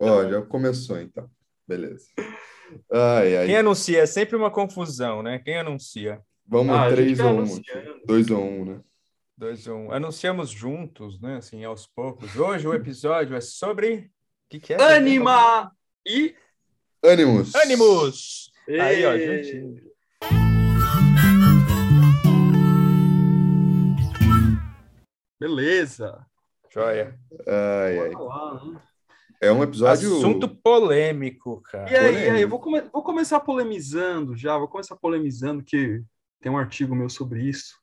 Ó, já começou então. Beleza. Ai, ai. Quem anuncia é sempre uma confusão, né? Quem anuncia? Vamos Ah, a gente 3 vai ou 1. anunciando. 2 ou 1, né? Dois ou um. Anunciamos juntos, né? Assim, aos poucos. Hoje o episódio é sobre. O que, que é? Anima e. Ânimos. Ânimos! Aí, ó, juntinho. Beleza. Joia. Ai, ai. Lá, né? É um episódio. Assunto polêmico, cara. E aí, e aí, Polêmico. eu vou, come- vou começar polemizando já, vou começar polemizando, que tem um artigo meu sobre isso.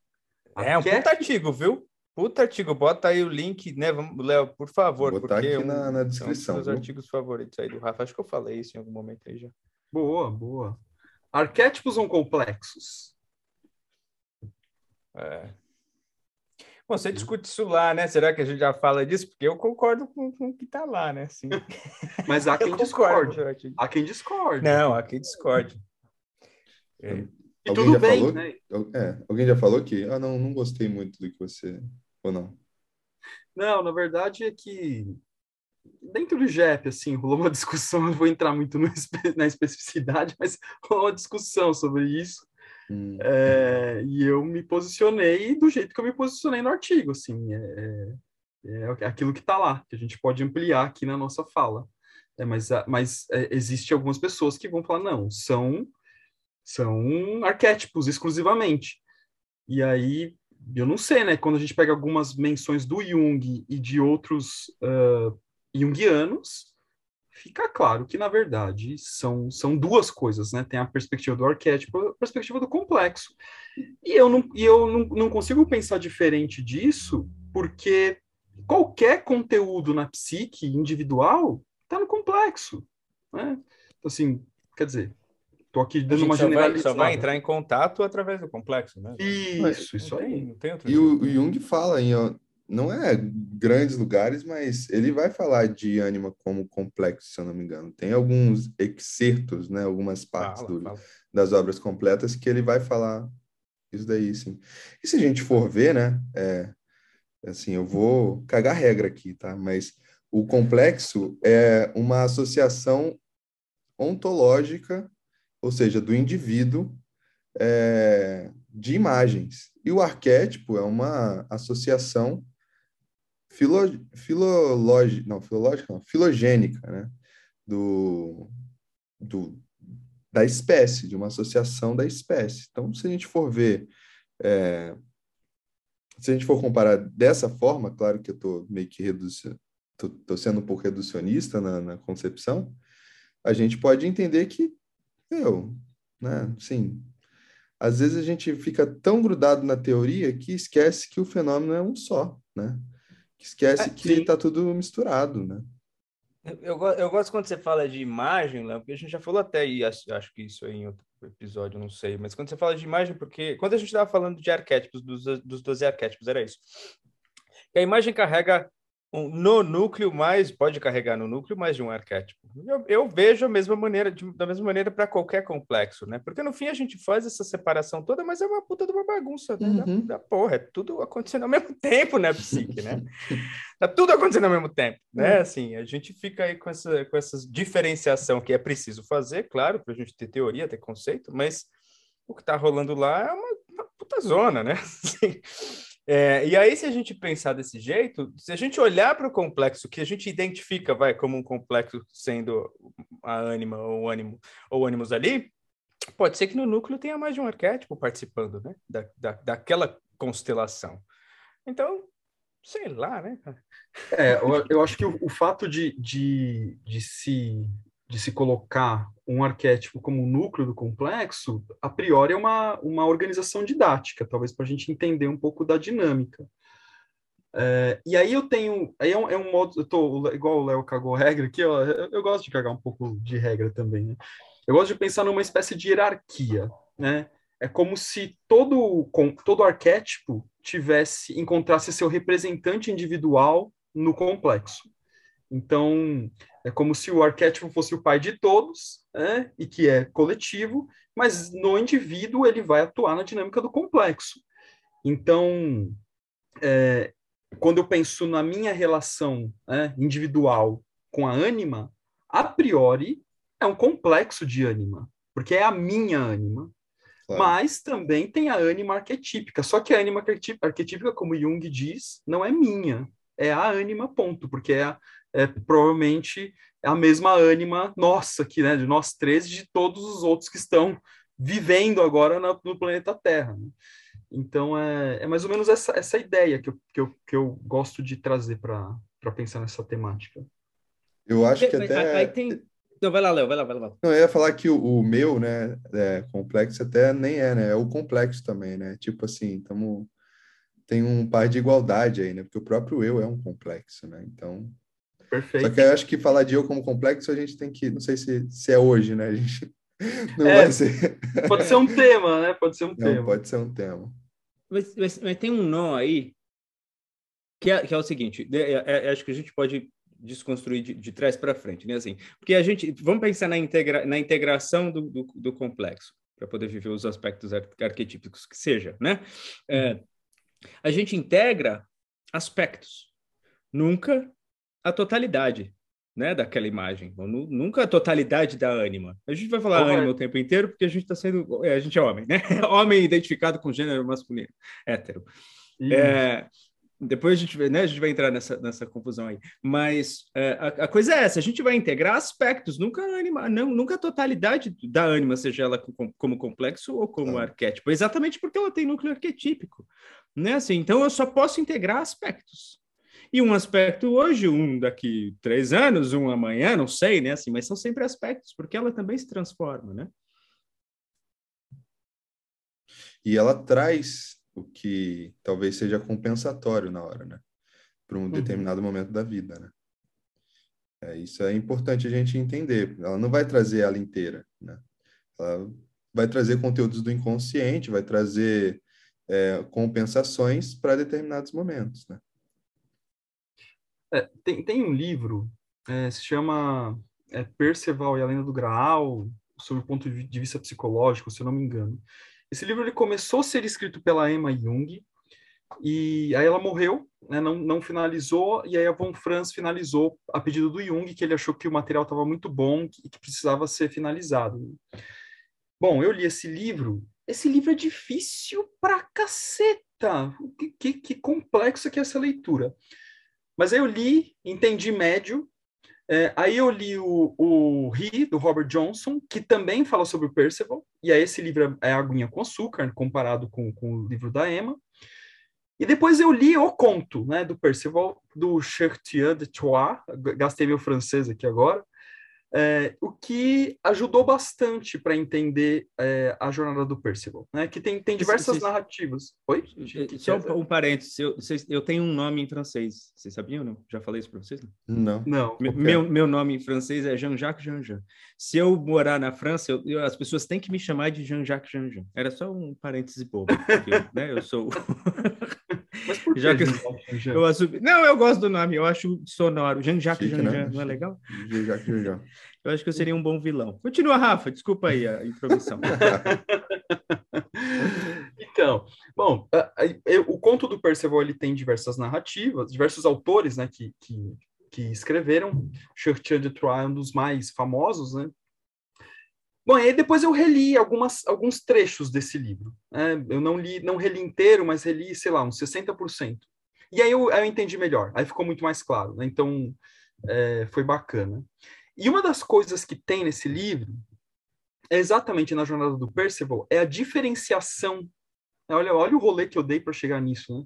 É um Arquétipo- puta artigo, viu? Puta artigo. Bota aí o link, né? Léo, por favor. Vou botar porque aqui um- na- na é um descrição, dos viu? meus artigos favoritos aí do Rafa. Acho que eu falei isso em algum momento aí já. Boa, boa. Arquétipos ou complexos? É. Bom, você discute isso lá, né? Será que a gente já fala disso? Porque eu concordo com, com o que tá lá, né? Sim. Mas há quem discorde. Há quem discorde. Não, aqui discorde. É. E Alguém tudo já bem, falou? né? É, alguém já falou que, ah, não, não gostei muito do que você. Ou não? Não, na verdade é que dentro do JEP, assim, rolou uma discussão, não vou entrar muito no espe- na especificidade, mas rolou uma discussão sobre isso, Hum, é, e eu me posicionei do jeito que eu me posicionei no artigo, assim, é, é aquilo que está lá, que a gente pode ampliar aqui na nossa fala. É, mas a- mas é, existe algumas pessoas que vão falar, não, são, são arquétipos exclusivamente. E aí, eu não sei, né? Quando a gente pega algumas menções do Jung e de outros ah, junguianos, fica claro que, na verdade, são, são duas coisas, né? Tem a perspectiva do arquétipo e a perspectiva do complexo. E eu, não, e eu não, não consigo pensar diferente disso, porque qualquer conteúdo na psique individual está no complexo, né? Então, assim, quer dizer, estou aqui dando uma generalizada. só vai entrar em contato através do complexo, né? Isso, isso Não aí. tem- não tem outro E jeito. o, o Jung fala em, ó, não é grandes lugares, mas ele vai falar de ânima como complexo, se eu não me engano. Tem alguns excertos, né, algumas partes Fala, do- fala. das obras completas que ele vai falar isso daí, sim. E se a gente for ver, né, é, assim, eu vou cagar regra aqui, tá? Mas o complexo é uma associação ontológica, ou seja, do indivíduo é, de imagens. E o arquétipo é uma associação filo, filológica, não, filológica, não, filogênica, né? Do, do, da espécie, de uma associação da espécie. Então, se a gente for ver, é, se a gente for comparar dessa forma, claro que eu estou meio que reduzindo, estou sendo um pouco reducionista na, na concepção, a gente pode entender que, eu, né, sim, às vezes a gente fica tão grudado na teoria que esquece que o fenômeno é um só, né? Que esquece É, que sim. está tudo misturado, né? Eu, eu go- eu gosto quando você fala de imagem, Léo, porque a gente já falou até aí, acho, acho que isso aí em outro episódio, não sei, mas quando você fala de imagem, porque quando a gente estava falando de arquétipos, dos, dos 12 arquétipos, era isso. Que a imagem carrega um, no núcleo mais, pode carregar no núcleo mais de um arquétipo. Eu, eu vejo a mesma maneira, de- da mesma maneira para qualquer complexo, né? Porque no fim a gente faz essa separação toda, mas é uma puta de uma bagunça, né? Da- Uhum. Da, porra, é tudo acontecendo ao mesmo tempo, né, psique, né? Tá tudo acontecendo ao mesmo tempo, né? Assim, a gente fica aí com essa, com essa diferenciação que é preciso fazer, claro, para a gente ter teoria, ter conceito, mas o que tá rolando lá é uma, uma puta zona, né? Assim, é, e aí, se a gente pensar desse jeito, se a gente olhar para o complexo que a gente identifica, vai, como um complexo sendo a ânima ou ânimo ou ânimos ali, pode ser que no núcleo tenha mais de um arquétipo participando, né? Da, da, daquela constelação. Então, sei lá, né? É, eu, eu acho que o, o fato de, de, de, se, de se colocar um arquétipo como núcleo do complexo, a priori é uma, uma organização didática, talvez para a gente entender um pouco da dinâmica. É, e aí eu tenho, aí é um, é um modo, eu tô igual o Léo cagou regra aqui, ó, eu, eu gosto de cagar um pouco de regra também, né? Eu gosto de pensar numa espécie de hierarquia, né? É como se todo, todo arquétipo tivesse, encontrasse seu representante individual no complexo. Então, é como se o arquétipo fosse o pai de todos, né, e que é coletivo, mas no indivíduo ele vai atuar na dinâmica do complexo. Então, é, quando eu penso na minha relação né, individual com a ânima, a priori, é um complexo de ânima, porque é a minha ânima. Claro. Mas também tem a ânima arquetípica. Só que a ânima arquetípica, como Jung diz, não é minha, é a ânima, ponto, porque é, é provavelmente a mesma ânima nossa aqui, né, de nós três, de todos os outros que estão vivendo agora no, no planeta Terra. Né? Então, é, é mais ou menos essa, essa ideia que eu, que, eu, que eu gosto de trazer para pensar nessa temática. Eu acho que até... Aí tem... Não, vai lá, Léo, vai lá, vai lá. Não, eu ia falar que o, o meu, né, é, complexo até nem é, né, é o complexo também, né, tipo assim, tamo, tem um par de igualdade aí, né, porque o próprio eu é um complexo, né, então... Perfeito. Só que eu acho que falar de eu como complexo a gente tem que, não sei se, se é hoje, né, a gente não é, vai ser... Pode ser um tema, né, pode ser um não, tema. pode ser um tema. Mas, mas, mas, tem um nó aí que é, que é o seguinte: é, é, é, acho que a gente pode desconstruir de, de trás para frente, né? Assim, porque a gente vamos pensar na, integra, na integração do, do, do complexo para poder viver os aspectos ar, arquetípicos que seja, né? É, a gente integra aspectos, nunca a totalidade né, daquela imagem. Nunca a totalidade da ânima. A gente vai falar ânima o tempo inteiro porque a gente está sendo. É, a gente é homem, né? homem identificado com gênero masculino, hétero. É, depois a gente, né, a gente vai entrar nessa, nessa confusão aí. Mas é, a, a, coisa é essa: a gente vai integrar aspectos, nunca a anima, não, nunca a totalidade da ânima, seja ela como, como complexo ou como ah. arquétipo, exatamente porque ela tem núcleo arquetípico. Né? Assim, então eu só posso integrar aspectos e um aspecto hoje, um daqui três anos, um amanhã, não sei, né? Assim, mas são sempre aspectos, porque ela também se transforma, né? E ela traz o que talvez seja compensatório na hora, né? Para um uhum. determinado momento da vida, né? É, isso é importante a gente entender. Ela não vai trazer ela inteira, né? Ela vai trazer conteúdos do inconsciente, vai trazer é, compensações para determinados momentos, né? É, tem, tem um livro, é, se chama é, Perceval e a Lenda do Graal, sob o ponto de vista psicológico, se eu não me engano. Esse livro ele começou a ser escrito pela Emma Jung, e aí ela morreu, né, não, não finalizou, e aí a Von Franz finalizou a pedido do Jung, que ele achou que o material estava muito bom e que precisava ser finalizado. Bom, eu li esse livro, esse livro é difícil pra caceta, que, que, que complexo que é essa leitura. Mas aí eu li, entendi médio. É, aí eu li o, o He, do Robert Johnson, que também fala sobre o Percival. E aí esse livro é aguinha com açúcar, comparado com, com o livro da Emma. E depois eu li o conto, né, do Percival, do Chartier de Troyes. Gastei meu francês aqui agora. É, o que ajudou bastante para entender é, a jornada do Percival, né? Que tem, tem diversas narrativas. Oi? Só um, um parênteses, eu, eu tenho um nome em francês, vocês sabiam não? Já falei isso para vocês? Não. Não. Meu, meu, meu, nome em francês é Jean-Jacques Jean-Jean. Se eu morar na França, eu, eu, as pessoas têm que me chamar de Jean-Jacques Jean-Jean. Era só um parêntese bobo, porque, né? Eu sou... Mas por que Já que eu, assumi... Não, eu gosto do nome, eu acho sonoro. Jean-Jacques Jean-Jean, né? não é legal? Jean-Jacques Jean-Jean. Eu acho que eu seria um bom vilão. Continua, Rafa, desculpa aí a introdução. então, bom, o conto do Percival ele tem diversas narrativas, diversos autores, né, que, que, que escreveram. Churchill de Troyes é um dos mais famosos, né? Bom, e aí depois eu reli algumas, alguns trechos desse livro. Né? Eu não li, não reli inteiro, mas reli, sei lá, uns 60%. E aí eu, eu entendi melhor, aí ficou muito mais claro. Né? Então, é, foi bacana. E uma das coisas que tem nesse livro, é exatamente na jornada do Percival, é a diferenciação. Olha, olha o rolê que eu dei para chegar nisso. Né?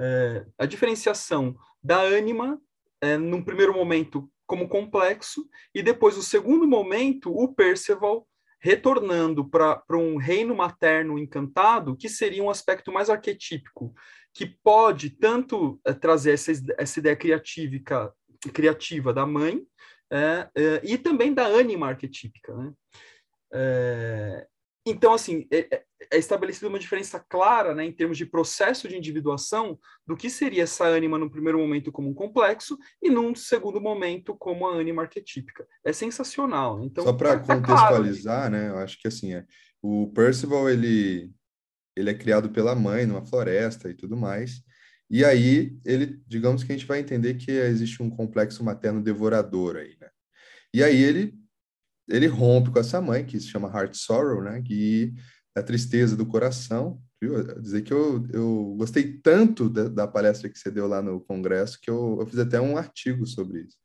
É, a diferenciação da ânima, é, num primeiro momento, como complexo, e depois, no segundo momento, o Percival retornando para um reino materno encantado, que seria um aspecto mais arquetípico, que pode tanto é, trazer essa, essa ideia criativa, criativa da mãe, é, é, e também da ânima arquetípica. Né? É, então, assim, é, é, é, estabelecida uma diferença clara né, em termos de processo de individuação do que seria essa ânima no primeiro momento como um complexo e num segundo momento como a ânima arquetípica. É sensacional. Né? Então, Só para tá, tá contextualizar, claro. né, eu acho que assim, é, o Percival ele, ele é criado pela mãe numa floresta e tudo mais, E aí, ele, digamos que a gente vai entender que existe um complexo materno devorador aí, né? E aí ele ele rompe com essa mãe, que se chama Heart Sorrow, né? Que é a tristeza do coração. Viu? Dizer que eu, eu gostei tanto da, da palestra que você deu lá no congresso que eu, eu fiz até um artigo sobre isso.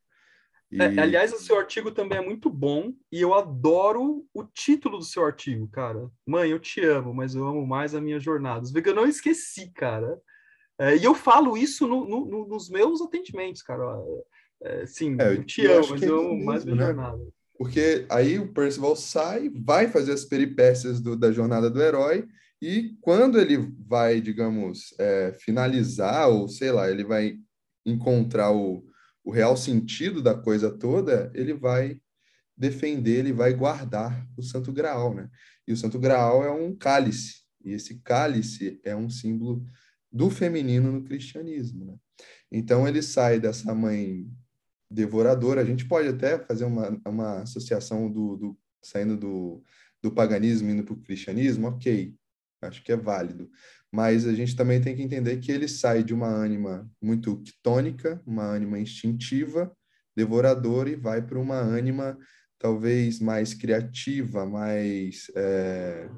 E... É, aliás, o seu artigo também é muito bom e eu adoro o título do seu artigo, cara. Mãe, eu te amo, mas eu amo mais a minha jornada. Os eu não esqueci, cara. É, e eu falo isso no, no, nos meus atendimentos, cara. É, sim, é, eu te eu amo, mas eu amo mais a minha né? jornada. Porque aí o Percival sai, vai fazer as peripécias do, da jornada do herói, e quando ele vai, digamos, é, finalizar, ou sei lá, ele vai encontrar o, o real sentido da coisa toda, ele vai defender, ele vai guardar o Santo Graal, né? E o Santo Graal é um cálice, e esse cálice é um símbolo do feminino no cristianismo, né? Então ele sai dessa mãe devoradora. A gente pode até fazer uma, uma associação do, do saindo do, do paganismo indo para o cristianismo, ok, acho que é válido. Mas a gente também tem que entender que ele sai de uma ânima muito quitônica, uma ânima instintiva, devoradora, e vai para uma ânima talvez mais criativa, mais. É,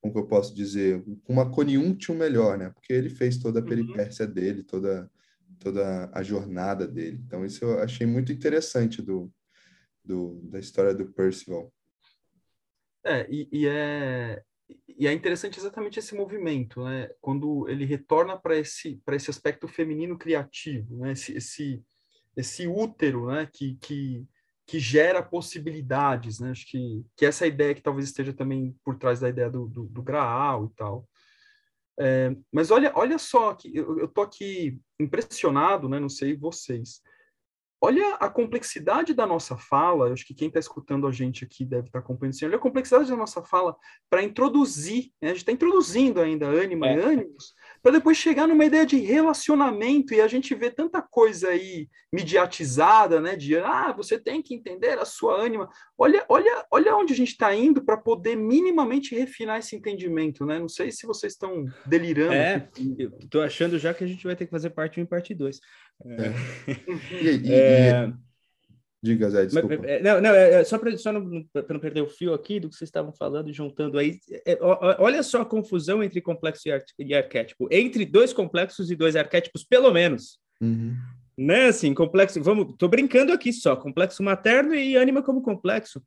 como que eu posso dizer? Uma coniúntium melhor, né? Porque ele fez toda a uhum. peripécia dele, toda toda a jornada dele. Então, isso eu achei muito interessante do, do da história do Percival. É, e, e, é, e é interessante exatamente esse movimento, né? Quando ele retorna para esse, esse aspecto feminino criativo, né? Esse, esse, esse útero, né? Que, que, que gera possibilidades, né? Acho que, que essa é ideia que talvez esteja também por trás da ideia do, do, do Graal e tal. É, mas olha, olha só, que eu, estou aqui impressionado, né? Não sei vocês. Olha a complexidade da nossa fala, acho que quem está escutando a gente aqui deve estar tá compreendendo. Olha a complexidade da nossa fala para introduzir, né? a gente está introduzindo ainda ânima é. e ânimos, para depois chegar numa ideia de relacionamento, e a gente vê tanta coisa aí mediatizada, né? De ah, você tem que entender a sua ânima. Olha, olha, olha onde a gente está indo para poder minimamente refinar esse entendimento, né? Não sei se vocês estão delirando. É, estou achando já que a gente vai ter que fazer parte 1 e parte 2. É. e, e, é... Diga, Zé, desculpa. É, não, não, é, é só para só não, não, perder o fio aqui do que vocês estavam falando, juntando aí. É, olha só a confusão entre complexo e, ar, e, arquétipo. Entre dois complexos e dois arquétipos, pelo menos. Uhum. Né, assim, complexo, vamos, tô brincando aqui só, complexo materno e ânima como complexo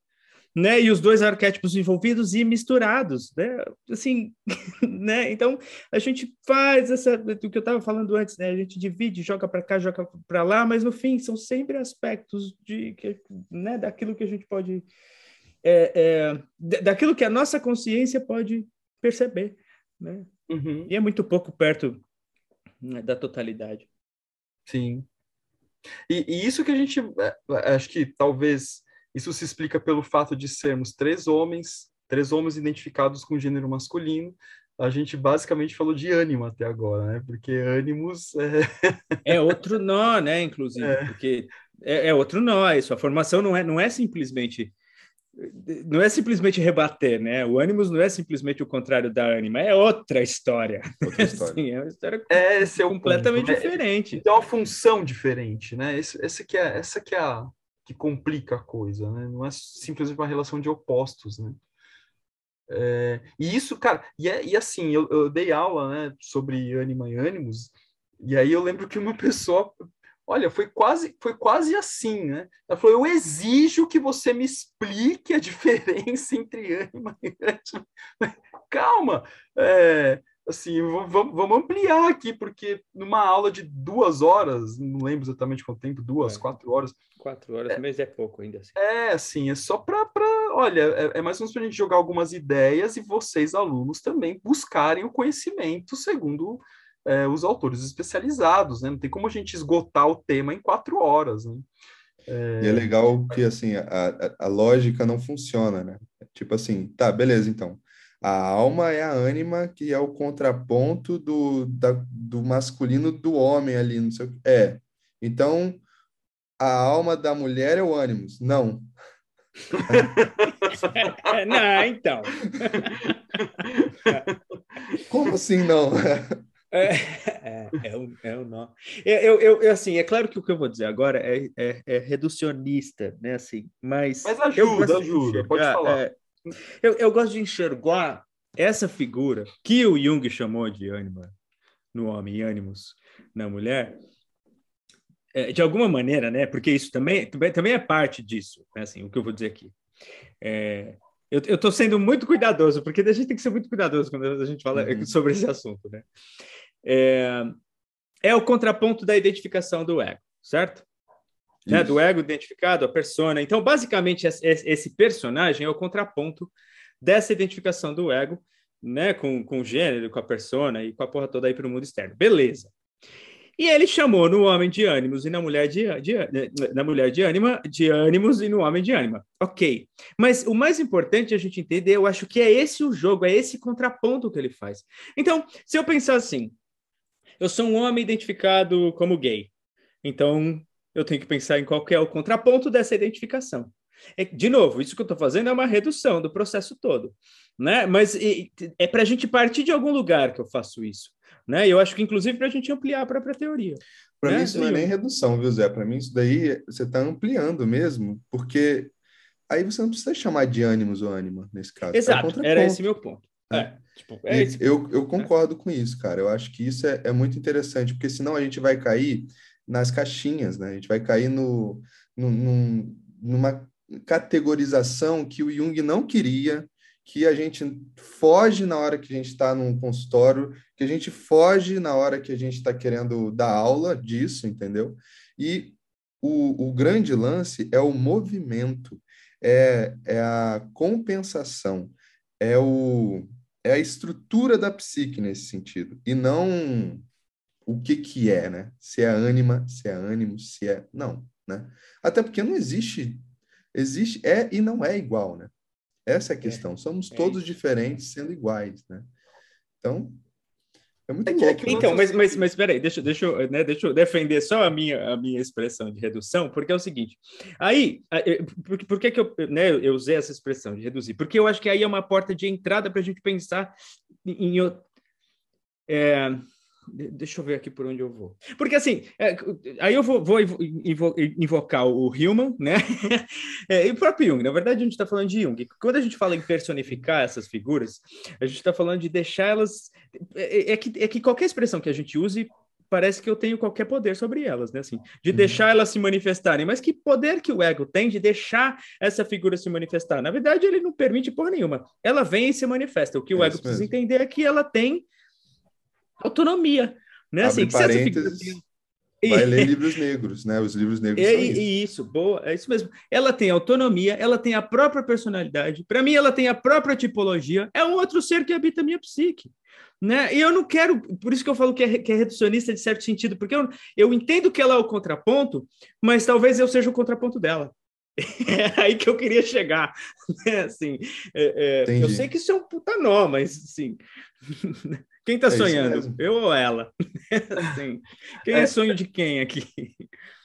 né? E os dois arquétipos envolvidos e misturados, né? Assim, né? Então a gente faz essa, do que eu estava falando antes, né? A gente divide, joga para cá, joga para lá, mas no fim são sempre aspectos de, né? Daquilo que a gente pode, é, é, daquilo que a nossa consciência pode perceber, né? Uhum. E é muito pouco perto né, da totalidade. Sim. E, e, isso que a gente, é, acho que talvez isso se explica pelo fato de sermos três homens, três homens identificados com gênero masculino. A gente basicamente falou de ânimo até agora, né? Porque ânimos é... é outro nó, né? Inclusive, é. porque é, é, outro nó. Isso, a formação não é, não é simplesmente não é simplesmente rebater, né? O ânimos não é simplesmente o contrário da ânima, é outra história. Outra história. Sim, é uma história é, é completamente ponto, né? diferente. Tem uma função diferente, né? Esse, esse que é, essa que é a, que complica a coisa, né? Não é simplesmente uma relação de opostos, né? É, e isso, cara, e, é, e assim, eu, eu, dei aula, né, sobre ânima e ânimos, e aí eu lembro que uma pessoa, olha, foi quase, foi quase assim, né? Ela falou, eu exijo que você me explique a diferença entre ânima e ânimo. Calma, é, assim, vamos, vamos ampliar aqui, porque numa aula de duas horas, não lembro exatamente quanto tempo, duas, é. quatro horas. Quatro horas, é, mas é pouco ainda. Assim. É, assim, é só para, olha, é, é mais ou menos para a gente jogar algumas ideias e vocês, alunos, também buscarem o conhecimento segundo é, os autores especializados, né? Não tem como a gente esgotar o tema em quatro horas, né? É... E é legal que, assim, a, a, a lógica não funciona, né? Tipo assim, tá, beleza, então a alma é a ânima, que é o contraponto do, da, do masculino do homem ali, não sei o que. É. Então, a alma da mulher é o ânimos. Não. não, então. Como assim não? É, é, é, um, é um nó. Eu, eu, eu, assim, é claro que o que eu vou dizer agora é, é, é reducionista, né? Assim, mas. Mas ajuda, ajuda, pode falar. É, eu, eu gosto de enxergar essa figura que o Jung chamou de ânima no homem e ânimos na mulher, é, de alguma maneira, né? Porque isso também, também, também é parte disso, né? assim, o que eu vou dizer aqui. É, eu estou sendo muito cuidadoso, porque a gente tem que ser muito cuidadoso quando a gente fala uhum. sobre esse assunto, né? É, é, o contraponto da identificação do ego, certo? Né? Do ego identificado, a persona. Então, basicamente, esse personagem é o contraponto dessa identificação do ego, né? Com, com o gênero, com a persona e com a porra toda aí para o mundo externo. Beleza. E ele chamou no homem de ânimos e na mulher de, de, na mulher de ânima, de ânimos e no homem de ânima. Ok. Mas o mais importante a gente entender, eu acho que é esse o jogo, é esse contraponto que ele faz. Então, se eu pensar assim, eu sou um homem identificado como gay. Então, eu tenho que pensar em qual é o contraponto dessa identificação. É, de novo, isso que eu estou fazendo é uma redução do processo todo, né? Mas e, é para a gente partir de algum lugar que eu faço isso. Né? Eu acho que, inclusive, para a gente ampliar a própria teoria. Para né? mim, isso não é nem redução, viu, Zé? Para mim, isso daí você está ampliando mesmo, porque aí você não precisa chamar de ânimos ou ânima, nesse caso. É Exato, é era esse meu ponto. É, é tipo, é eu, eu concordo com isso, cara. Eu acho que isso é, é muito interessante, porque senão a gente vai cair nas caixinhas, né? A gente vai cair no, no, num, numa categorização que o Jung não queria, que a gente foge na hora que a gente está num consultório, que a gente foge na hora que a gente está querendo dar aula disso, entendeu? E o, o grande lance é o movimento, é, é a compensação, é, o, é a estrutura da psique nesse sentido, e não o que que é, né? Se é ânima, se é ânimo, se é... Não, né? Até porque não existe... Existe, é e não é igual, né? Essa é a é, questão. Somos é todos diferentes sendo iguais, né? Então, é muito é que, louco. Então, mas, mas, mas peraí, deixa, deixa, eu, né, deixa eu defender só a minha, a minha expressão de redução, porque é o seguinte, aí, por, por que, que eu, né, eu usei essa expressão de reduzir? Porque eu acho que aí é uma porta de entrada para a gente pensar em... em é, Deixa eu ver aqui por onde eu vou. Porque assim, é, aí eu vou, vou invocar o Human, né? é, e o próprio Jung. Na verdade, a gente está falando de Jung. Quando a gente fala em personificar essas figuras, a gente está falando de deixar elas. É, é, que, é que qualquer expressão que a gente use parece que eu tenho qualquer poder sobre elas, né? Assim, de uhum. deixar elas se manifestarem. Mas que poder que o ego tem de deixar essa figura se manifestar? Na verdade, ele não permite por nenhuma. Ela vem e se manifesta. O que o é ego precisa entender é que ela tem autonomia. Né? Abre assim, parênteses, vai ler livros negros, né? Os livros negros é, isso. isso, boa, é isso mesmo. Ela tem autonomia, ela tem a própria personalidade. Para mim, ela tem a própria tipologia. É um outro ser que habita a minha psique. Né? E eu não quero, por isso que eu falo que é, que é reducionista de certo sentido, porque eu, eu entendo que ela é o contraponto, mas talvez eu seja o contraponto dela. É aí que eu queria chegar. Né? Assim, é, é, eu sei que isso é um puta nó, mas assim, quem está é sonhando? Eu ou ela? assim, quem é, é sonho de quem aqui?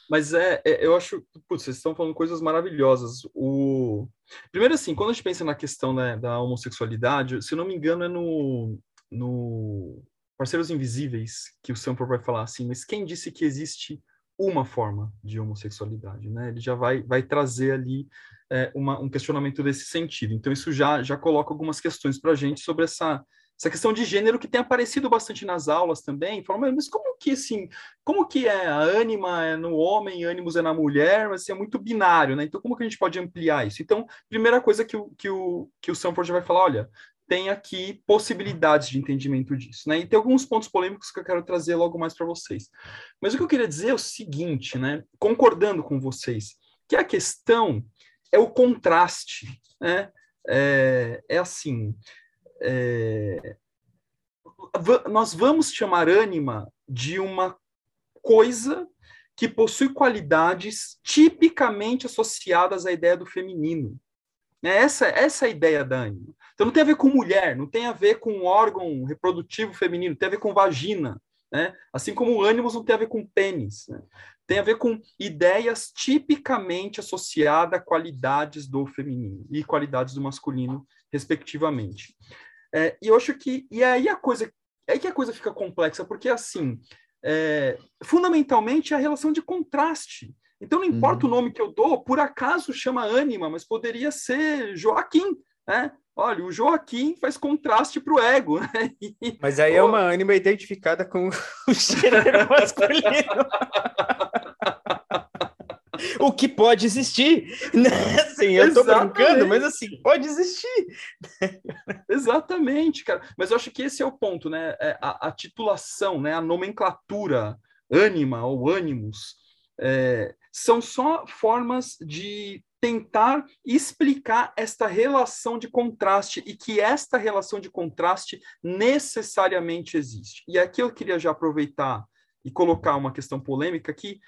Mas é, é, eu acho, putz, vocês estão falando coisas maravilhosas. O primeiro assim, quando a gente pensa na questão né, da homossexualidade, se não me engano é no, no Parceiros Invisíveis que o Samper vai falar assim, mas quem disse que existe uma forma de homossexualidade, né? Ele já vai vai trazer ali é, uma, um questionamento desse sentido. Então isso já já coloca algumas questões para a gente sobre essa essa questão de gênero que tem aparecido bastante nas aulas também, falam, mas como que assim, como que é a ânima é no homem, ânimos é na mulher, mas assim, é muito binário, né? Então como que a gente pode ampliar isso? Então, primeira coisa que o que o que o Sanford vai falar, olha, tem aqui possibilidades de entendimento disso, né? E tem alguns pontos polêmicos que eu quero trazer logo mais para vocês. Mas o que eu queria dizer é o seguinte, né? Concordando com vocês, que a questão é o contraste, né? É, é assim, é, nós vamos chamar ânima de uma coisa que possui qualidades tipicamente associadas à ideia do feminino. É essa, essa é a ideia da ânima. Então não tem a ver com mulher, não tem a ver com órgão reprodutivo feminino, tem a ver com vagina. Né? Assim como o ânimos não tem a ver com pênis. Né? Tem a ver com ideias tipicamente associadas a qualidades do feminino e qualidades do masculino, respectivamente. É, e eu acho que. E aí a coisa é aí que a coisa fica complexa, porque assim, é, fundamentalmente é a relação de contraste. Então não importa uhum. o nome que eu dou, por acaso chama ânima, mas poderia ser Joaquim, né? Olha, o Joaquim faz contraste para o ego, né? E, mas aí é uma ânima identificada com o gênero masculino. o que pode existir, né? Assim, eu estou brincando, mas assim, pode existir. Exatamente, cara. Mas eu acho que esse é o ponto, né? É a, a titulação, né? A nomenclatura, ânima ou ânimos, é, são só formas de tentar explicar esta relação de contraste e que esta relação de contraste necessariamente existe. E aqui eu queria já aproveitar e colocar uma questão polêmica aqui.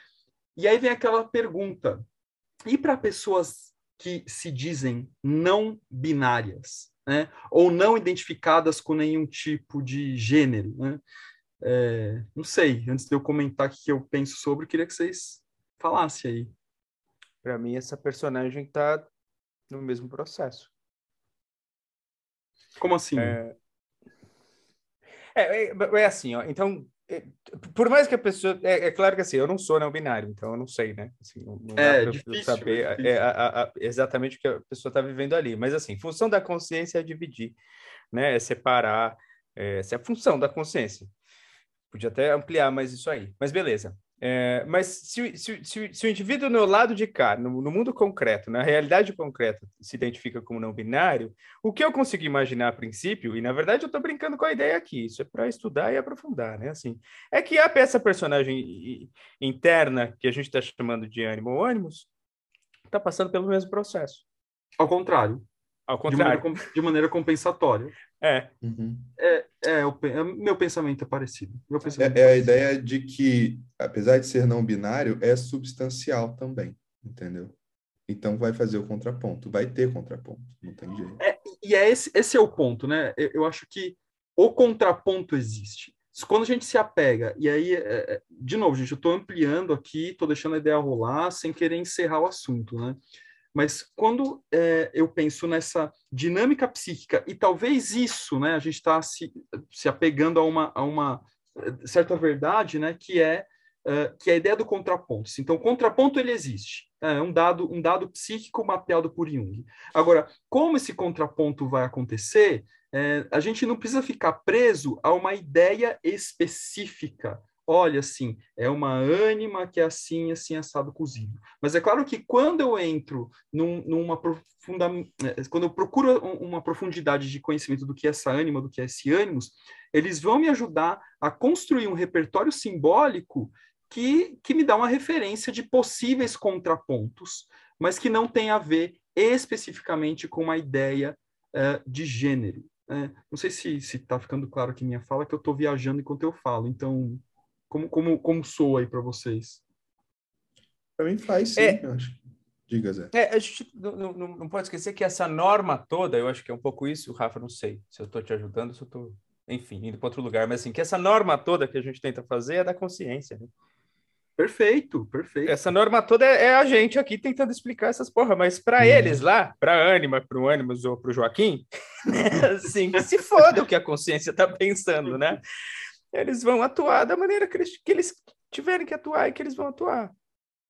E aí vem aquela pergunta: e para pessoas que se dizem não binárias, né? ou não identificadas com nenhum tipo de gênero? Né? É, não sei, antes de eu comentar o que eu penso sobre, eu queria que vocês falassem aí. Para mim, essa personagem está no mesmo processo. Como assim? É, é, é, é assim, ó. Então, por mais que a pessoa. É, é, claro que assim, eu não sou não binário, então eu não sei, né? Assim, não, não é, difícil, saber é, a, a, exatamente o que a pessoa está vivendo ali. Mas, assim, função da consciência é dividir, né? É separar. essa é a função da consciência. Podia até ampliar mais isso aí. Mas beleza. É, mas se, se, se, se, o indivíduo no lado de cá, no, no, mundo concreto, na realidade concreta, se identifica como não binário, o que eu consigo imaginar a princípio, e na verdade eu estou brincando com a ideia aqui, isso é para estudar e aprofundar, né? Assim, é que há essa personagem interna que a gente está chamando de ânimo ou ânimos, está passando pelo mesmo processo. Ao contrário. Ao contrário. De maneira, de maneira compensatória. É. Uhum. É, é, o, é, meu pensamento é parecido. Meu pensamento é, é, a ideia de que, apesar de ser não binário, é substancial também, entendeu? Então vai fazer o contraponto, vai ter contraponto, não tem jeito. É, e é esse, esse é o ponto, né? Eu, eu, acho que o contraponto existe. Quando a gente se apega, e aí, é, é de novo, gente, eu estou ampliando aqui, estou deixando a ideia rolar sem querer encerrar o assunto, né? Mas quando é, eu penso nessa dinâmica psíquica, e talvez isso, né, a gente está se, se apegando a uma, a uma eh, certa verdade, né, que é, uh, que é a ideia do contraponto. Então, o contraponto ele existe. É, é um dado, um dado psíquico mapeado por Jung. Agora, como esse contraponto vai acontecer, é, a gente não precisa ficar preso a uma ideia específica olha, assim, é uma ânima que é assim, assim, assado cozido. Mas é claro que quando eu entro num, numa profunda... Eh, quando eu procuro uma profundidade de conhecimento do que é essa ânima, do que é esse ânimos, eles vão me ajudar a construir um repertório simbólico que, que me dá uma referência de possíveis contrapontos, mas que não tem a ver especificamente com uma ideia uh, de gênero. Uh, não sei se está ficando claro aqui minha fala, que eu estou viajando enquanto eu falo, então como, como, como soa aí para vocês? Para mim faz sim, é, eu acho. Diga, Zé. É, a gente não, não, não, pode esquecer que essa norma toda, eu acho que é um pouco isso, Rafa, não sei se eu estou te ajudando, se eu estou, enfim, indo para outro lugar, mas assim, que essa norma toda que a gente tenta fazer é da consciência, né? Perfeito, perfeito. Essa norma toda é, é a gente aqui tentando explicar essas porra, mas para hum. eles lá, para a Anima, para o Animus ou para o Joaquim, assim, se foda o que a consciência está pensando, né? Eles vão atuar da maneira que eles, que eles tiverem que atuar e que eles vão atuar.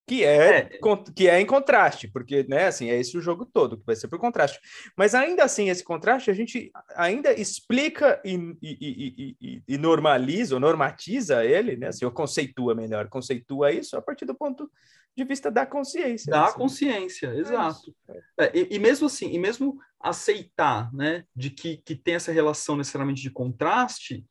Que é, é, que é em contraste, porque, né, assim, é esse o jogo todo, que vai ser por contraste. Mas ainda assim, esse contraste, a gente ainda explica e, e, e, e normaliza, ou normatiza ele, né, assim, ou conceitua melhor, conceitua isso a partir do ponto de vista da consciência. Da assim. consciência, é exato. É é, e, mesmo assim, e mesmo aceitar, né, de que, que tem essa relação necessariamente de contraste,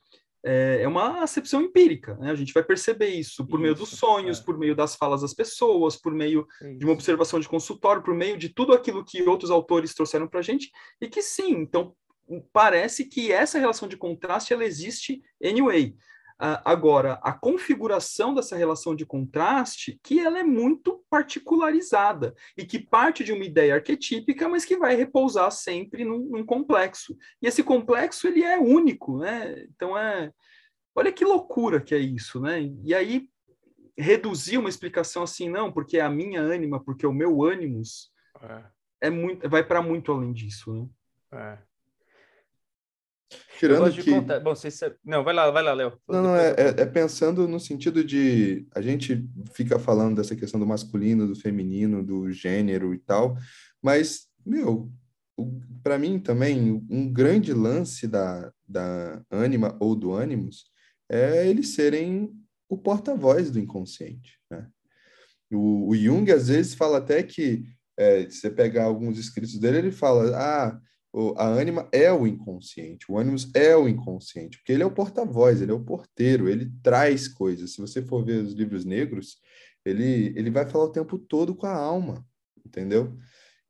é, é uma acepção empírica, né? A gente vai perceber isso por isso, meio dos sonhos, é. por meio das falas das pessoas, por meio isso. de uma observação de consultório, por meio de tudo aquilo que outros autores trouxeram para a gente, e que sim, então parece que essa relação de contraste ela existe anyway. Uh, agora, a configuração dessa relação de contraste, que ela é muito particularizada e que parte de uma ideia arquetípica, mas que vai repousar sempre num, num complexo. E esse complexo, ele é único, né? Então, é... Olha que loucura que é isso, né? E aí, reduzir uma explicação assim, não, porque é a minha ânima, porque é o meu ânimos, é. é muito, vai para muito além disso, né? É. Tirando que... Contar... Bom, vocês... Não, vai lá, vai lá, Léo. Não, não é, é, é, pensando no sentido de... A gente fica falando dessa questão do masculino, do feminino, do gênero e tal, mas, meu, para mim também, um grande lance da, da ânima ou do ânimos é eles serem o porta-voz do inconsciente, né? O, o Jung, às vezes, fala até que, é, se você pegar alguns escritos dele, ele fala, ah, a ânima é o inconsciente, o ânimos é o inconsciente, porque ele é o porta-voz, ele é o porteiro, ele traz coisas. Se você for ver os livros negros, ele, ele vai falar o tempo todo com a alma, entendeu?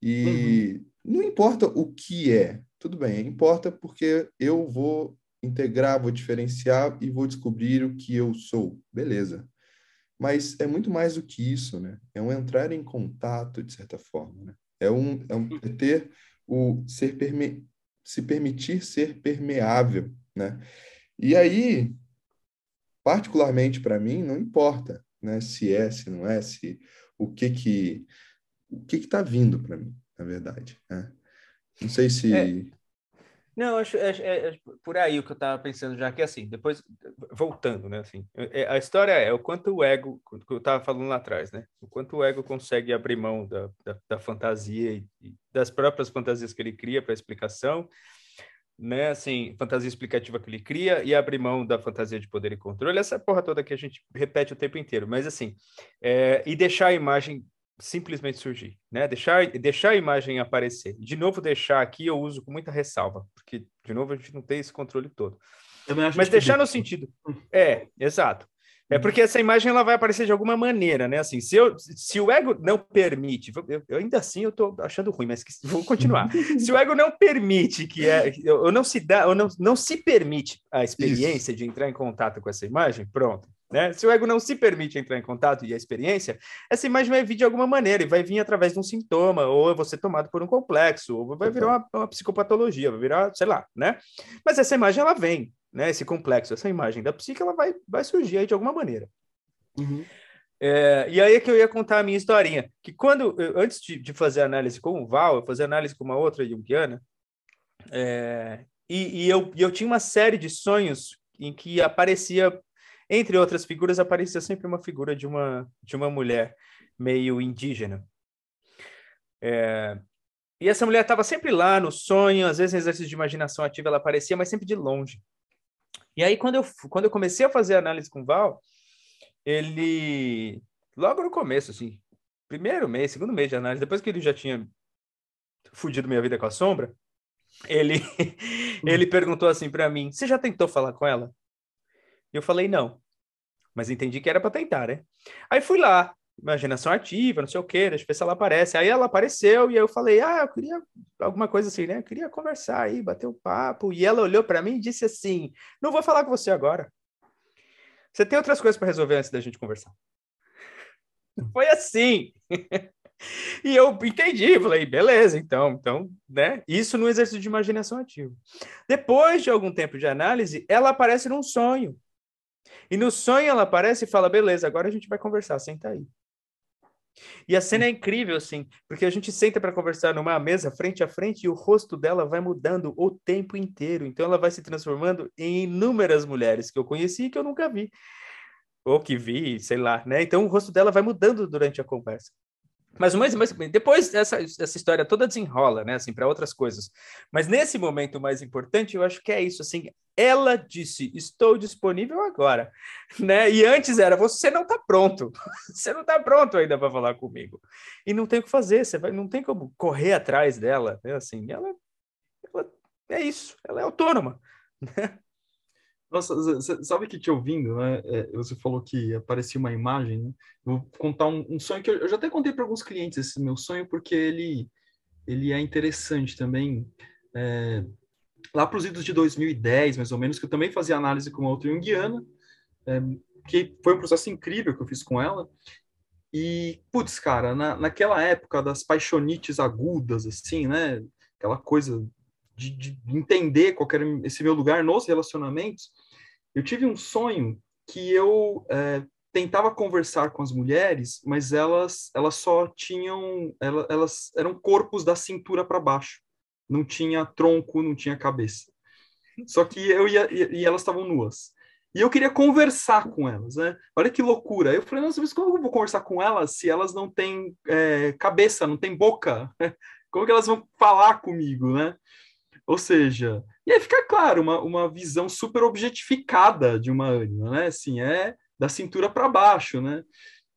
E uhum. não importa o que é, tudo bem, importa porque eu vou integrar, vou diferenciar e vou descobrir o que eu sou, beleza. Mas é muito mais do que isso, né? É um entrar em contato, de certa forma, né? É, um, é, um, é ter o ser perme, se permitir ser permeável, né? E aí, particularmente para mim, não importa, né? Se é, se não é, se o que que o que está vindo para mim, na verdade. Né? Não sei se é. Não, acho é, é, é, por aí o que eu estava pensando já que assim, depois voltando, né, assim, é, a história é o quanto o ego, que eu estava falando lá atrás, né, o quanto o ego consegue abrir mão da, da, da fantasia e, e, das próprias fantasias que ele cria para explicação, né, assim, fantasia explicativa que ele cria e abrir mão da fantasia de poder e controle, essa porra toda que a gente repete o tempo inteiro, mas assim, é, e deixar a imagem simplesmente surgir, né? Deixar, deixar a imagem aparecer. De novo, deixar aqui eu uso com muita ressalva, porque, de novo, a gente não tem esse controle todo. Mas deixar no sentido. É, exato. É uhum. porque essa imagem ela vai aparecer de alguma maneira, né? Assim, se, eu, se o ego não permite, eu, eu ainda assim eu tô achando ruim, mas que, vou continuar. se o ego não permite que é, ou não se dá, ou não, não se permite a experiência Isso. de entrar em contato com essa imagem, pronto. Né? Se o ego não se permite entrar em contato e a experiência, essa imagem vai vir de alguma maneira e vai vir através de um sintoma, ou você tomado por um complexo, ou vai virar uma, uma, psicopatologia, vai virar, sei lá, né? Mas essa imagem ela vem, né? Esse complexo, essa imagem da psique, ela vai, vai surgir aí de alguma maneira. Uhum. É, e aí é que eu ia contar a minha historinha, que quando, eu, antes de, de, fazer análise com o Val, eu fazia análise com uma outra junguiana, é, e, e eu, eu tinha uma série de sonhos em que aparecia entre outras figuras, aparecia sempre uma figura de uma, de uma mulher meio indígena. É... E essa mulher estava sempre lá no sonho, às vezes em exercício de imaginação ativa ela aparecia, mas sempre de longe. E aí, quando eu, quando eu comecei a fazer análise com o Val, ele, logo no começo, assim, primeiro mês, segundo mês de análise, depois que ele já tinha fugido minha vida com a sombra, ele, ele perguntou assim para mim: Você já tentou falar com ela? E eu falei, não. Mas entendi que era para tentar, né? Aí fui lá, imaginação ativa, não sei o quê, deixa eu ver se ela aparece. Aí ela apareceu e eu falei, ah, eu queria alguma coisa assim, né? Eu queria conversar aí, bater um papo. E ela olhou para mim e disse assim: não vou falar com você agora. Você tem outras coisas para resolver antes da gente conversar. Foi assim. e eu entendi, falei, beleza, então, então, né? Isso no exercício de imaginação ativa. Depois de algum tempo de análise, ela aparece num sonho. E no sonho ela aparece e fala: beleza, agora a gente vai conversar, senta aí. E a cena é incrível, assim, porque a gente senta para conversar numa mesa frente a frente e o rosto dela vai mudando o tempo inteiro. Então ela vai se transformando em inúmeras mulheres que eu conheci e que eu nunca vi. Ou que vi, sei lá, né? Então o rosto dela vai mudando durante a conversa. Mas, mas, mas depois essa, essa história toda desenrola, né, assim, para outras coisas. Mas nesse momento mais importante, eu acho que é isso, assim, ela disse, estou disponível agora, né? E antes era, você não está pronto, você não está pronto ainda para falar comigo. E não tem o que fazer, você vai, não tem como correr atrás dela, né? Assim, ela, ela é isso, ela é autônoma, né? Nossa, sabe que te ouvindo, né? É, você falou que aparecia uma imagem, né? Vou contar um, um sonho que eu, eu, já até contei para alguns clientes esse meu sonho, porque ele, ele é interessante também. É, lá para os idos de 2010, mais ou menos, que eu também fazia análise com uma outra junguiana, é, que foi um processo incrível que eu fiz com ela. E, putz, cara, na, naquela época das paixonites agudas, assim, né? Aquela coisa de, de entender qual era esse meu lugar nos relacionamentos, eu tive um sonho que eu é, tentava conversar com as mulheres, mas elas elas só tinham elas, elas eram corpos da cintura para baixo, não tinha tronco, não tinha cabeça. Só que eu ia, e elas estavam nuas. E eu queria conversar com elas, né? Olha que loucura. Eu falei, nossa, mas como eu vou conversar com elas se elas não têm é, cabeça, não têm boca? Como que elas vão falar comigo, né? Ou seja, e aí fica claro, uma, uma visão super objetificada de uma ânima, né? Assim, é da cintura para baixo, né?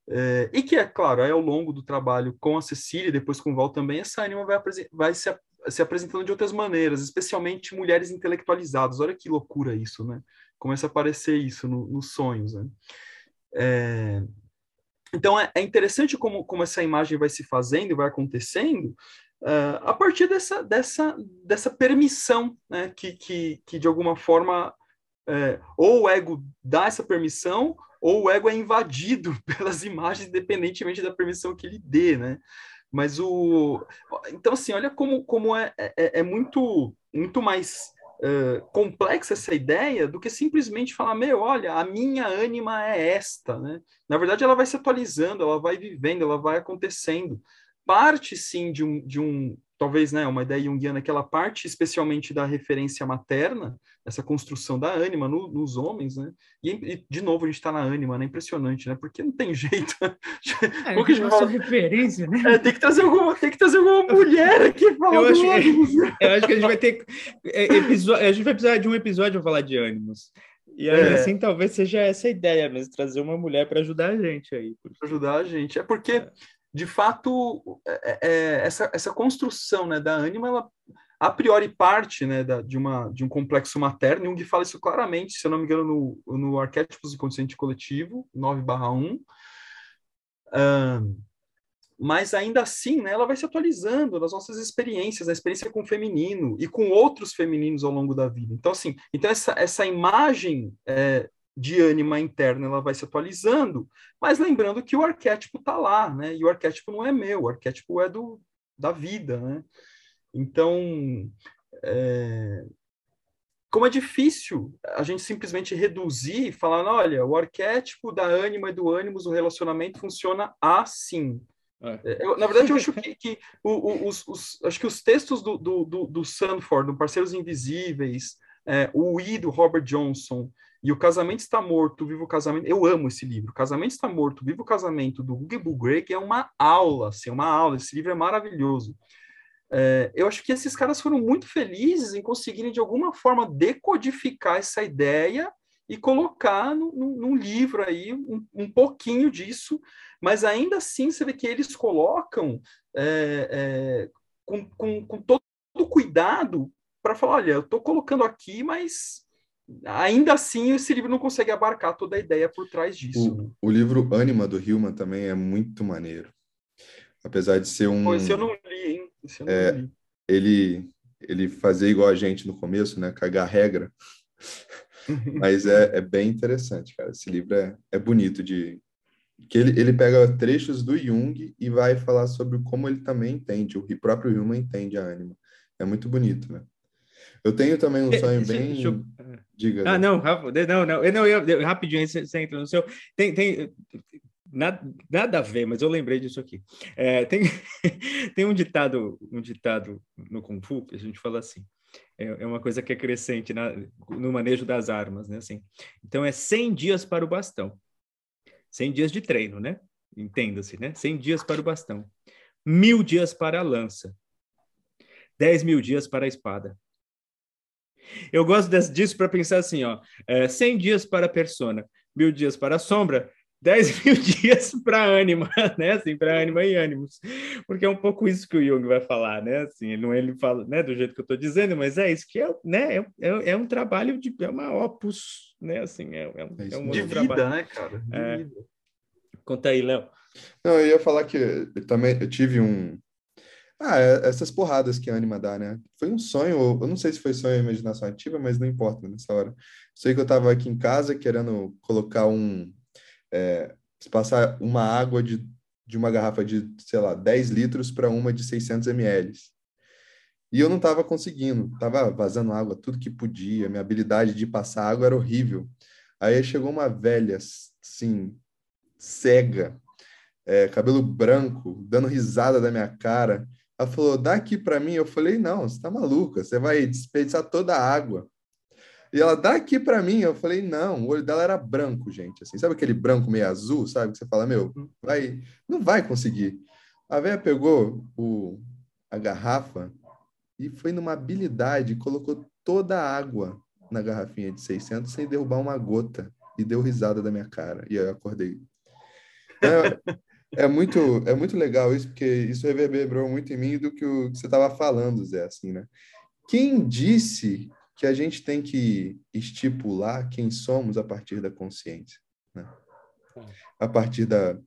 É, e que é claro, aí ao longo do trabalho com a Cecília depois com o Val também, essa ânima vai, vai se, se apresentando de outras maneiras, especialmente mulheres intelectualizadas. Olha que loucura isso, né? Começa a aparecer isso no, nos sonhos, né? É, então é, é, interessante como, como essa imagem vai se fazendo e vai acontecendo, Uh, a partir dessa, dessa, dessa permissão, né, que, que, que de alguma forma é, ou o ego dá essa permissão, ou o ego é invadido pelas imagens, independentemente da permissão que ele dê, né? Mas o. Então, assim, olha como, como é, é, é muito, muito mais uh, complexa essa ideia do que simplesmente falar, meu, olha, a minha ânima é esta, né? Na verdade, ela vai se atualizando, ela vai vivendo, ela vai acontecendo parte sim de um, de um talvez né, uma ideia junguiana que ela parte especialmente da referência materna, essa construção da ânima no, nos homens, né? E, e, de novo a gente está na ânima, né? Impressionante, né? Porque não tem jeito. É, Porque a gente fala... referência, né? É, tem que trazer alguma, tem que trazer alguma mulher aqui falar eu acho, eu acho que a gente vai ter é, episódio, a gente vai precisar de um episódio para falar de ânimos. E aí, é. assim, talvez seja essa a ideia mesmo, trazer uma mulher para ajudar a gente aí. Porque... Ajudar a gente. É porque é de fato, é, é, essa, essa construção né, da ânima, ela a priori parte né, da, de, uma, de um complexo materno, Jung fala isso claramente, se eu não me engano, no, no Arquétipos do Consciente Coletivo, 9 1. Um, mas ainda assim, né, ela vai se atualizando nas nossas experiências, na experiência com o feminino e com outros femininos ao longo da vida. Então, assim, então essa, essa imagem é, de ânima interna ela vai se atualizando, mas lembrando que o arquétipo está lá, né? E o arquétipo não é meu, o arquétipo é do, da vida, né? Então, é, como é difícil a gente simplesmente reduzir e falar, olha, o arquétipo da ânima e do ânimos, o relacionamento funciona assim. É. eu, na verdade, eu acho que, que os, os, acho que os textos do, do, do, do Sanford, do Parceiros Invisíveis, é, o I do Robert Johnson, e o Casamento Está Morto, Vivo o Casamento. Eu amo esse livro. Casamento Está Morto, Vivo o Casamento, do Hugo Greg, é uma aula, assim, uma aula. Esse livro é maravilhoso. É, eu acho que esses caras foram muito felizes em conseguirem, de alguma forma, decodificar essa ideia e colocar no, no, num livro aí um, um, pouquinho disso, mas ainda assim você vê que eles colocam é, é, com, com, com todo cuidado para falar, olha, eu estou colocando aqui, mas ainda assim esse livro não consegue abarcar toda a ideia por trás disso. O, o livro Ânima do Hillman também é muito maneiro. Apesar de ser um. Pô, esse eu não li, hein? Esse eu não é, li. Ele, ele fazia igual a gente no começo, né? Cagar regra. Mas é, é bem interessante, cara. Esse livro é, é bonito de. Que ele, ele pega trechos do Jung e vai falar sobre como ele também entende, o próprio Hillman entende a ânima. É muito bonito, né? Eu tenho também um sonho bem. Diga. Ah, não, não, não, não, eu, rapidinho, você, você entra no seu. Tem, tem, nada, nada a ver, mas eu lembrei disso aqui. É, tem, tem um ditado, um ditado no Kung Fu que a gente fala assim. É, é uma coisa que é crescente na, no manejo das armas, né? Assim. Então é 100 dias para o bastão. 100 dias de treino, né? Entenda-se, né? 100 dias para o bastão. Mil dias para a lança. 10 mil dias para a espada. Eu gosto disso para pensar assim, ó, é, 100 dias para a persona, mil dias para a sombra, 10 mil dias para ânima, né? Assim, para ânima e ânimos. Porque é um pouco isso que o Jung vai falar, né? Assim, não ele fala, né, do jeito que eu estou dizendo, mas é isso que é, né? É, é, é, um trabalho de é uma opus, né? Assim, é, é um, é um de vida, trabalho. né, cara? De é. vida. Conta aí, Léo. Não, eu ia falar que eu também eu tive um ah, é, essas porradas que a Anima dá, né? Foi um sonho, eu não sei se foi sonho ou imaginação ativa, mas não importa nessa hora. Sei que eu estava aqui em casa querendo colocar um. É, passar uma água de, de uma garrafa de, sei lá, 10 litros para uma de 600 ml. E eu não estava conseguindo, estava vazando água tudo que podia, minha habilidade de passar água era horrível. Aí chegou uma velha, assim, cega, é, cabelo branco, dando risada da minha cara ela falou, dá aqui para mim. Eu falei, não, você tá maluca, você vai desperdiçar toda a água. E ela dá aqui para mim. Eu falei, não, o olho dela era branco, gente. Assim, sabe aquele branco meio azul, sabe? Que você fala, meu, vai, não vai conseguir. A velha pegou o, a garrafa e foi numa habilidade, colocou toda a água na garrafinha de 600 sem derrubar uma gota e deu risada da minha cara. E aí eu acordei. É, é muito, é muito legal isso, porque isso reverberou muito em mim do que, o, que você estava falando, Zé, assim, né? Quem disse que a gente tem que estipular quem somos a partir da consciência, né? A partir da,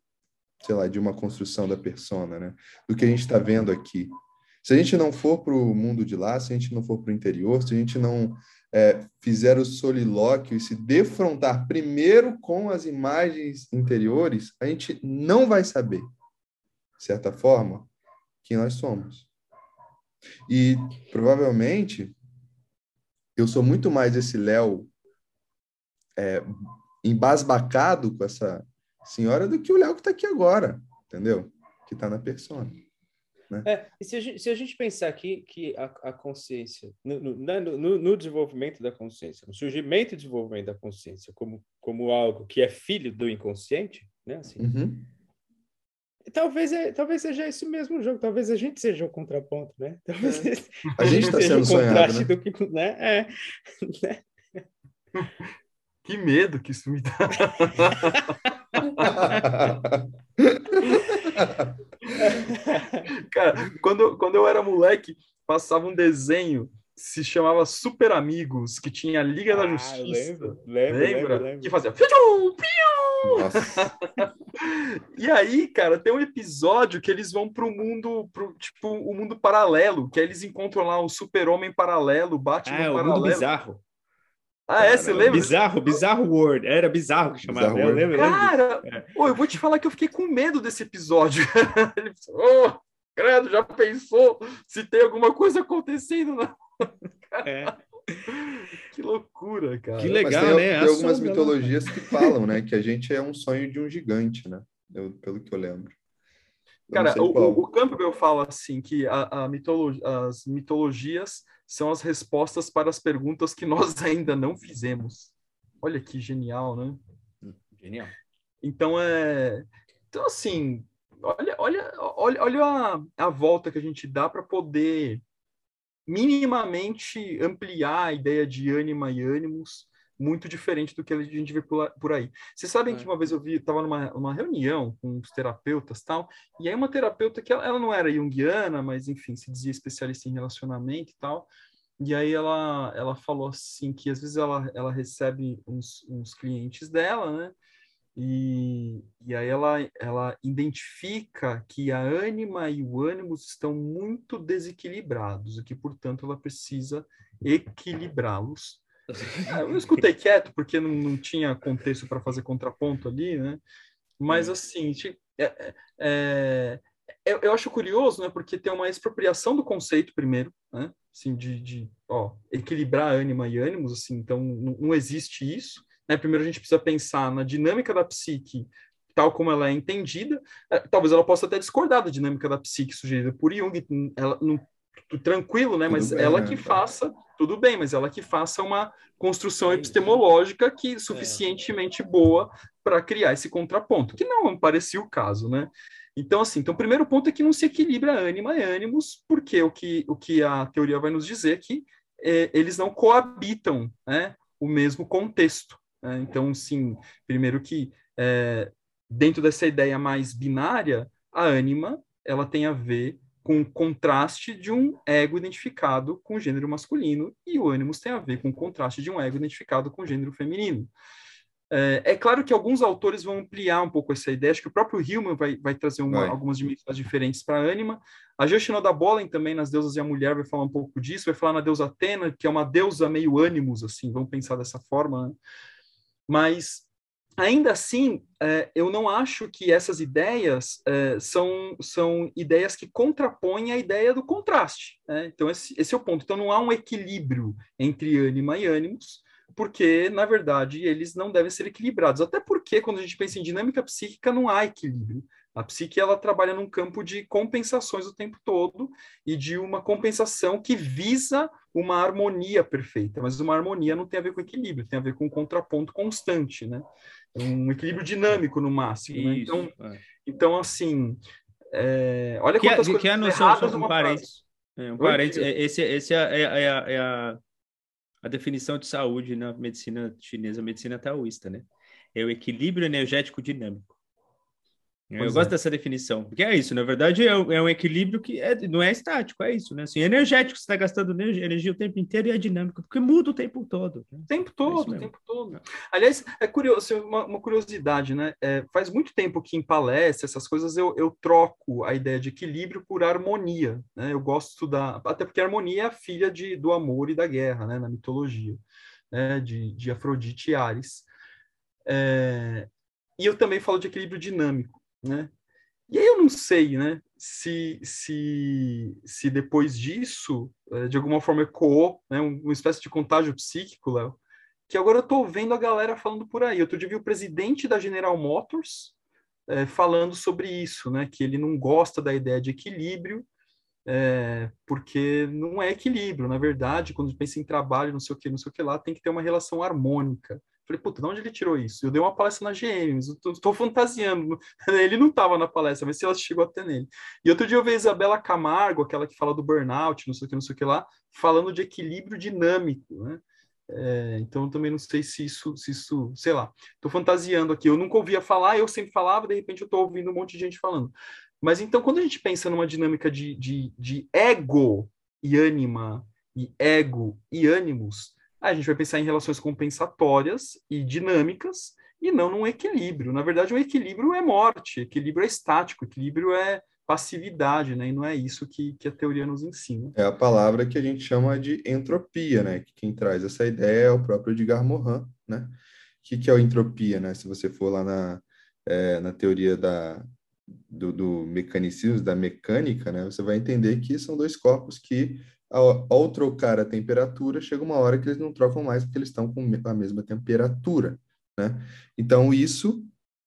sei lá, de uma construção da persona, né? Do que a gente está vendo aqui. Se a gente não for para o mundo de lá, se a gente não for para o interior, se a gente não é, o solilóquio e se defrontar primeiro com as imagens interiores, a gente não vai saber, de certa forma, quem nós somos. E provavelmente eu sou muito mais esse Léo é, embasbacado com essa senhora do que o Léo que está aqui agora, entendeu? Que está na persona. Né? É, e se a, gente, se a gente pensar aqui que a, a consciência, no, no, né, no, no, desenvolvimento da consciência, no surgimento e desenvolvimento da consciência como, como algo que é filho do inconsciente, né? Assim, uhum. Talvez, é, talvez seja esse mesmo jogo, talvez a gente seja o contraponto, né? Talvez é. a gente está sendo sonhado, né? Do que, né? É, né? Que medo que isso me dá. Cara, quando, quando eu era moleque, passava um desenho se chamava Super Amigos, que tinha a Liga ah, da Justiça. Lembro, lembro, Lembra? Lembro, Que fazia. e aí, cara, tem um episódio que eles vão pro mundo, pro, tipo, o mundo paralelo, que aí eles encontram lá o Super-Homem paralelo, Batman ah, paralelo. o mundo bizarro. Ah, é? Você lembra? Bizarro, Bizarro World. Era bizarro que chamava. Eu lembro, Cara, é. oh, eu vou te falar que eu fiquei com medo desse episódio. Ele oh, credo, já pensou se tem alguma coisa acontecendo? Na... É. Que loucura, cara. Que legal, tem, né? Tem algumas mitologias que falam, né? Que a gente é um sonho de um gigante, né? Eu, pelo que eu lembro. Eu cara, o, o Campbell fala assim que a, a mitologia, as mitologias são as respostas para as perguntas que nós ainda não fizemos. Olha que genial, né? Genial. Então é, então assim, olha, olha, olha, olha a, a volta que a gente dá para poder minimamente ampliar a ideia de ânima e ânimos, muito diferente do que a gente vê por aí. Vocês sabem é. que uma vez eu vi, estava numa, numa reunião com os terapeutas tal, e aí uma terapeuta que ela, ela, não era junguiana, mas enfim, se dizia especialista em relacionamento e tal, e aí ela, ela falou assim que às vezes ela, ela recebe uns, uns clientes dela, né, e, e aí ela, ela identifica que a ânima e o ânimo estão muito desequilibrados e que, portanto, ela precisa equilibrá-los. Ah, eu escutei quieto porque não, não tinha contexto para fazer contraponto ali, né? Mas, assim, é, é, é, eu, eu, acho curioso, né? Porque tem uma expropriação do conceito, primeiro, né? Assim, de, de ó, equilibrar ânima e ânimos, assim, então não, não existe isso. Né? Primeiro a gente precisa pensar na dinâmica da psique tal como ela é entendida. É, talvez ela possa até discordar da dinâmica da psique sugerida por Jung, ela, não, tranquilo, né? Tudo mas bem, ela né? que faça, tudo bem, mas ela que faça uma construção epistemológica que suficientemente é. boa para criar esse contraponto, que não parecia o caso, né? Então, assim, então o primeiro ponto é que não se equilibra ânima e ânimos, porque o que, o que a teoria vai nos dizer é que é, eles não coabitam né, o mesmo contexto. Né? Então, sim, primeiro que é, dentro dessa ideia mais binária, a ânima ela tem a ver com o contraste de um ego identificado com o gênero masculino e o ânimos tem a ver com o contraste de um ego identificado com o gênero feminino. É, é, claro que alguns autores vão ampliar um pouco essa ideia, acho que o próprio Hillman vai, vai trazer uma, vai. algumas dimensões diferentes para a ânima. A Yoshinoda Bolen também, nas Deusas e a Mulher, vai falar um pouco disso, vai falar na deusa Atena, que é uma deusa meio ânimos, assim, vamos pensar dessa forma, né? Mas, ainda assim, é, eu não acho que essas ideias é, são, são ideias que contrapõem a ideia do contraste. Né? Então, esse, esse é o ponto. Então, não há um equilíbrio entre ânima e ânimos, porque, na verdade, eles não devem ser equilibrados. Até porque, quando a gente pensa em dinâmica psíquica, não há equilíbrio. A psique ela trabalha num campo de compensações o tempo todo e de uma compensação que visa uma harmonia perfeita, mas uma harmonia não tem a ver com equilíbrio, tem a ver com um contraponto constante, né? Um equilíbrio dinâmico no máximo. Né? Então, é. então, assim, é... olha que, quantas que, coisas que é a noção, um parênteses, é, um parênteses, esse, esse é, é, é, é a, a definição de saúde na medicina chinesa, medicina taoísta, né? É o equilíbrio energético dinâmico. Eu gosto é. dessa definição, porque é isso, na verdade, é, um é equilíbrio que é, não é estático, é isso, né? Assim, é energético, você está gastando energia, energia, o tempo inteiro e é dinâmico, porque muda o tempo todo. Né? O tempo é todo, o tempo todo. Aliás, é curioso, assim, uma, uma curiosidade, né? É, faz muito tempo que em palestra, essas coisas, eu, eu troco a ideia de equilíbrio por harmonia, né? Eu gosto da... Até porque a harmonia é a filha de, do amor e da guerra, né? Na mitologia, né? De, de Afrodite e Ares. É, e eu também falo de equilíbrio dinâmico né? E aí eu não sei, né, se, se, se depois disso, é, de alguma forma ecoou, né, uma espécie de contágio psíquico, Léo, que agora eu estou vendo a galera falando por aí. Outro dia vi o presidente da General Motors é, falando sobre isso, né, que ele não gosta da ideia de equilíbrio, é, porque não é equilíbrio, na verdade, quando pensa em trabalho, não sei o que, não sei o que lá, tem que ter uma relação harmônica. Falei, puta, de onde ele tirou isso? Eu dei uma palestra na GM, tô fantasiando. Ele não estava na palestra, mas se ela chegou até nele. E outro dia eu vi a Isabela Camargo, aquela que fala do burnout, não sei o que, não sei o que lá, falando de equilíbrio dinâmico, né? É, então também não sei se isso, se isso, sei lá, tô fantasiando aqui. Eu nunca ouvia falar, eu sempre falava, de repente eu tô ouvindo um monte de gente falando. Mas então, quando a gente pensa numa dinâmica de, de, de ego e ânima, e ego e ânimos, a gente vai pensar em relações compensatórias e dinâmicas e não num equilíbrio. Na verdade, o equilíbrio é morte, equilíbrio é estático, equilíbrio é passividade, né? E não é isso que, que a teoria nos ensina. É a palavra que a gente chama de entropia, né? Que quem traz essa ideia é o próprio Edgar Morin, né? O que, que é a entropia, né? Se você for lá na, é, na teoria da, do, do mecanicismo, da mecânica, né? Você vai entender que são dois corpos que ao, trocar a temperatura, chega uma hora que eles não trocam mais porque eles estão com a mesma temperatura, né? Então, isso,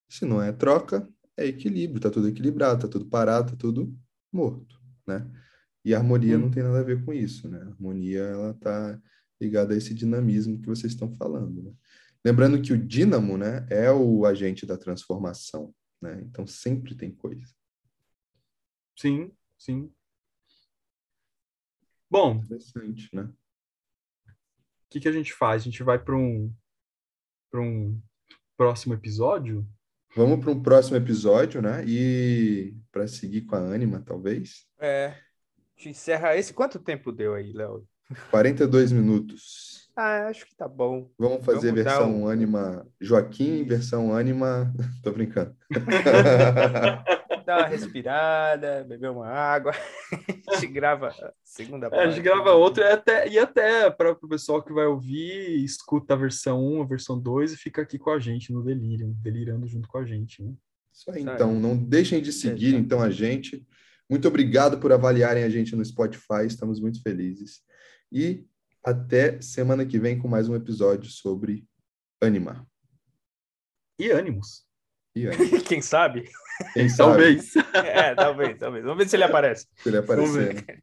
se não é troca, é equilíbrio, tá tudo equilibrado, tá tudo parado, tá tudo morto, né? E a harmonia hum. não tem nada a ver com isso, né? A harmonia, ela tá ligada a esse dinamismo que vocês estão falando, né? Lembrando que o dínamo, né, é o agente da transformação, né? Então, sempre tem coisa. Sim, sim. Bom, interessante, né? O que, que a gente faz? A gente vai para um, para um próximo episódio? Vamos para um próximo episódio, né? E para seguir com a Anima, talvez. É. A gente encerra esse. Quanto tempo deu aí, Léo? 42 minutos. Ah, acho que tá bom. Vamos fazer Vamos versão um... Anima Joaquim, versão Anima. Tô brincando. dar uma respirada, beber uma água. a gente grava a segunda parte. É, a gente grava outra e até, e até para o pessoal que vai ouvir, escuta a versão 1, a versão 2 e fica aqui com a gente no delírio, delirando junto com a gente. Né? Isso aí, então. Não deixem de seguir, então, a gente. Muito obrigado por avaliarem a gente no Spotify, estamos muito felizes. E até semana que vem com mais um episódio sobre Anima. E. E ânimos. Quem sabe? Quem sabe? Talvez. É, talvez, talvez. Vamos ver se ele aparece. Se ele aparecer.